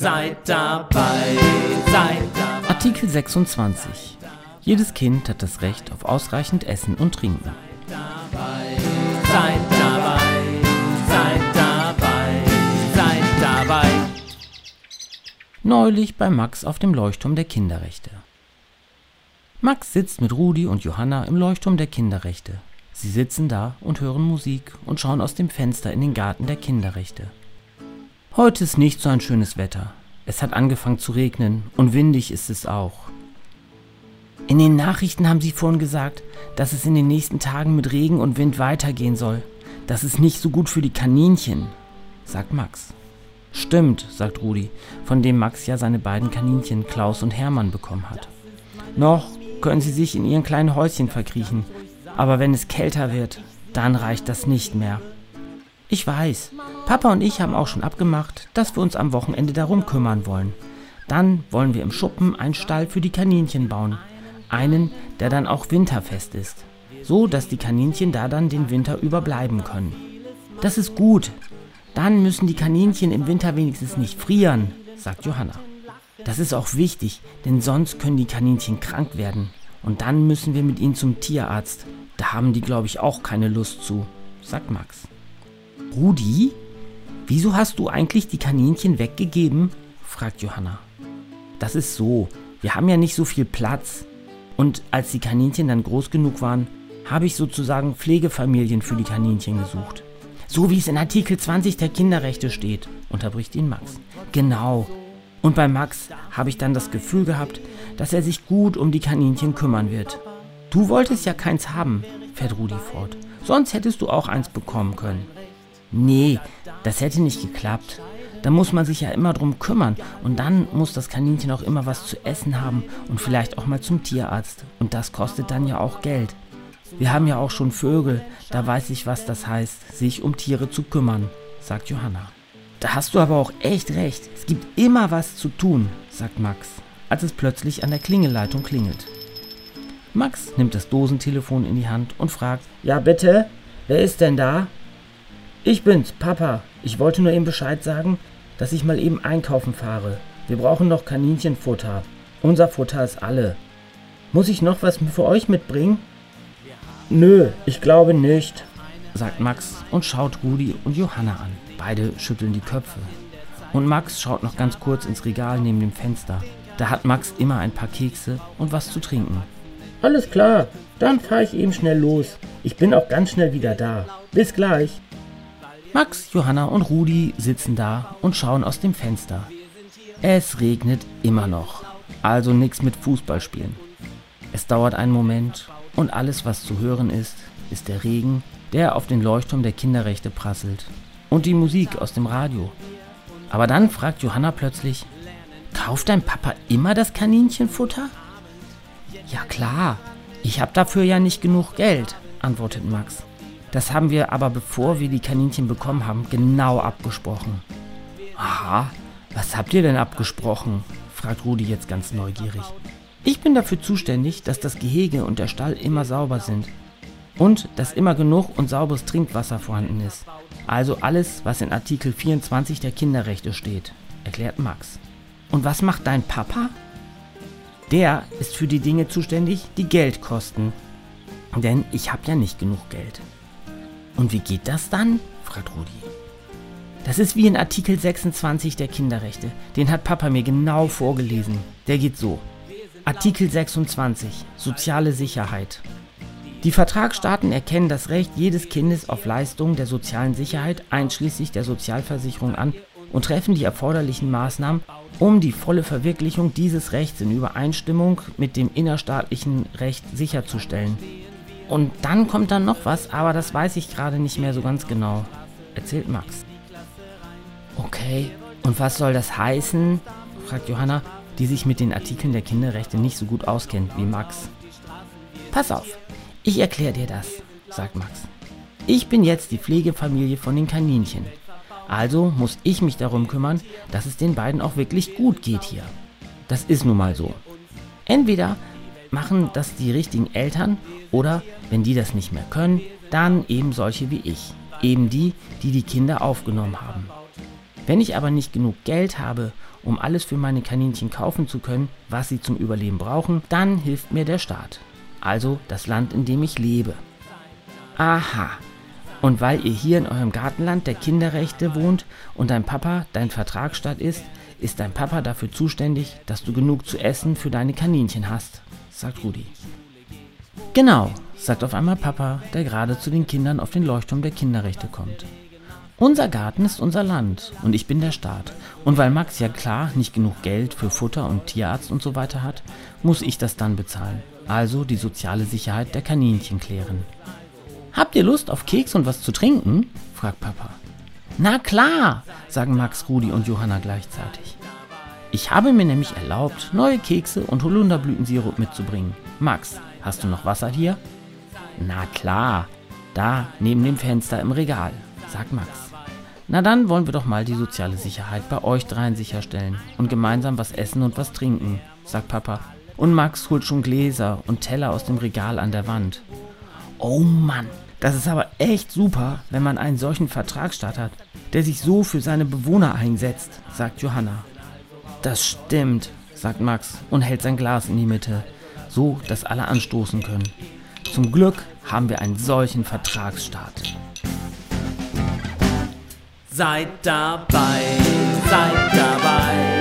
Seid dabei, seid dabei. Artikel 26. Jedes Kind hat das Recht auf ausreichend Essen und Trinken. dabei, seid dabei, seid dabei, seid dabei. Neulich bei Max auf dem Leuchtturm der Kinderrechte. Max sitzt mit Rudi und Johanna im Leuchtturm der Kinderrechte. Sie sitzen da und hören Musik und schauen aus dem Fenster in den Garten der Kinderrechte. Heute ist nicht so ein schönes Wetter. Es hat angefangen zu regnen und windig ist es auch. In den Nachrichten haben sie vorhin gesagt, dass es in den nächsten Tagen mit Regen und Wind weitergehen soll. Das ist nicht so gut für die Kaninchen, sagt Max. Stimmt, sagt Rudi, von dem Max ja seine beiden Kaninchen Klaus und Hermann bekommen hat. Noch können sie sich in ihren kleinen Häuschen verkriechen, aber wenn es kälter wird, dann reicht das nicht mehr. Ich weiß, Papa und ich haben auch schon abgemacht, dass wir uns am Wochenende darum kümmern wollen. Dann wollen wir im Schuppen einen Stall für die Kaninchen bauen. Einen, der dann auch winterfest ist. So, dass die Kaninchen da dann den Winter überbleiben können. Das ist gut. Dann müssen die Kaninchen im Winter wenigstens nicht frieren, sagt Johanna. Das ist auch wichtig, denn sonst können die Kaninchen krank werden. Und dann müssen wir mit ihnen zum Tierarzt. Da haben die, glaube ich, auch keine Lust zu, sagt Max. Rudi, wieso hast du eigentlich die Kaninchen weggegeben? fragt Johanna. Das ist so, wir haben ja nicht so viel Platz. Und als die Kaninchen dann groß genug waren, habe ich sozusagen Pflegefamilien für die Kaninchen gesucht. So wie es in Artikel 20 der Kinderrechte steht, unterbricht ihn Max. Genau. Und bei Max habe ich dann das Gefühl gehabt, dass er sich gut um die Kaninchen kümmern wird. Du wolltest ja keins haben, fährt Rudi fort. Sonst hättest du auch eins bekommen können. Nee, das hätte nicht geklappt. Da muss man sich ja immer drum kümmern und dann muss das Kaninchen auch immer was zu essen haben und vielleicht auch mal zum Tierarzt. Und das kostet dann ja auch Geld. Wir haben ja auch schon Vögel, da weiß ich, was das heißt, sich um Tiere zu kümmern, sagt Johanna. Da hast du aber auch echt recht. Es gibt immer was zu tun, sagt Max, als es plötzlich an der Klingelleitung klingelt. Max nimmt das Dosentelefon in die Hand und fragt: Ja, bitte? Wer ist denn da? Ich bin's, Papa. Ich wollte nur eben Bescheid sagen, dass ich mal eben einkaufen fahre. Wir brauchen noch Kaninchenfutter. Unser Futter ist alle. Muss ich noch was für euch mitbringen? Nö, ich glaube nicht, sagt Max und schaut Rudi und Johanna an. Beide schütteln die Köpfe. Und Max schaut noch ganz kurz ins Regal neben dem Fenster. Da hat Max immer ein paar Kekse und was zu trinken. Alles klar, dann fahre ich eben schnell los. Ich bin auch ganz schnell wieder da. Bis gleich. Max, Johanna und Rudi sitzen da und schauen aus dem Fenster. Es regnet immer noch, also nichts mit Fußballspielen. Es dauert einen Moment und alles, was zu hören ist, ist der Regen, der auf den Leuchtturm der Kinderrechte prasselt und die Musik aus dem Radio. Aber dann fragt Johanna plötzlich, kauft dein Papa immer das Kaninchenfutter? Ja klar, ich habe dafür ja nicht genug Geld, antwortet Max. Das haben wir aber, bevor wir die Kaninchen bekommen haben, genau abgesprochen. Aha, was habt ihr denn abgesprochen? fragt Rudi jetzt ganz neugierig. Ich bin dafür zuständig, dass das Gehege und der Stall immer sauber sind. Und dass immer genug und sauberes Trinkwasser vorhanden ist. Also alles, was in Artikel 24 der Kinderrechte steht, erklärt Max. Und was macht dein Papa? Der ist für die Dinge zuständig, die Geld kosten. Denn ich habe ja nicht genug Geld. Und wie geht das dann? fragt Rudi. Das ist wie in Artikel 26 der Kinderrechte. Den hat Papa mir genau vorgelesen. Der geht so. Artikel 26 Soziale Sicherheit. Die Vertragsstaaten erkennen das Recht jedes Kindes auf Leistungen der sozialen Sicherheit einschließlich der Sozialversicherung an und treffen die erforderlichen Maßnahmen, um die volle Verwirklichung dieses Rechts in Übereinstimmung mit dem innerstaatlichen Recht sicherzustellen. Und dann kommt dann noch was, aber das weiß ich gerade nicht mehr so ganz genau, erzählt Max. Okay, und was soll das heißen? fragt Johanna, die sich mit den Artikeln der Kinderrechte nicht so gut auskennt wie Max. Pass auf, ich erkläre dir das, sagt Max. Ich bin jetzt die Pflegefamilie von den Kaninchen. Also muss ich mich darum kümmern, dass es den beiden auch wirklich gut geht hier. Das ist nun mal so. Entweder machen das die richtigen Eltern oder, wenn die das nicht mehr können, dann eben solche wie ich. Eben die, die die Kinder aufgenommen haben. Wenn ich aber nicht genug Geld habe, um alles für meine Kaninchen kaufen zu können, was sie zum Überleben brauchen, dann hilft mir der Staat. Also das Land, in dem ich lebe. Aha. Und weil ihr hier in eurem Gartenland der Kinderrechte wohnt und dein Papa dein Vertragsstaat ist, ist dein Papa dafür zuständig, dass du genug zu essen für deine Kaninchen hast, sagt Rudi. Genau, sagt auf einmal Papa, der gerade zu den Kindern auf den Leuchtturm der Kinderrechte kommt. Unser Garten ist unser Land und ich bin der Staat. Und weil Max ja klar nicht genug Geld für Futter und Tierarzt und so weiter hat, muss ich das dann bezahlen. Also die soziale Sicherheit der Kaninchen klären. Habt ihr Lust auf Keks und was zu trinken? fragt Papa. Na klar, sagen Max, Rudi und Johanna gleichzeitig. Ich habe mir nämlich erlaubt, neue Kekse und Holunderblütensirup mitzubringen. Max, hast du noch Wasser hier? Na klar, da neben dem Fenster im Regal, sagt Max. Na dann wollen wir doch mal die soziale Sicherheit bei euch dreien sicherstellen und gemeinsam was essen und was trinken, sagt Papa. Und Max holt schon Gläser und Teller aus dem Regal an der Wand. Oh Mann, das ist aber echt super, wenn man einen solchen Vertragsstaat hat, der sich so für seine Bewohner einsetzt, sagt Johanna. Das stimmt, sagt Max und hält sein Glas in die Mitte, so dass alle anstoßen können. Zum Glück haben wir einen solchen Vertragsstaat. Seid dabei, seid dabei.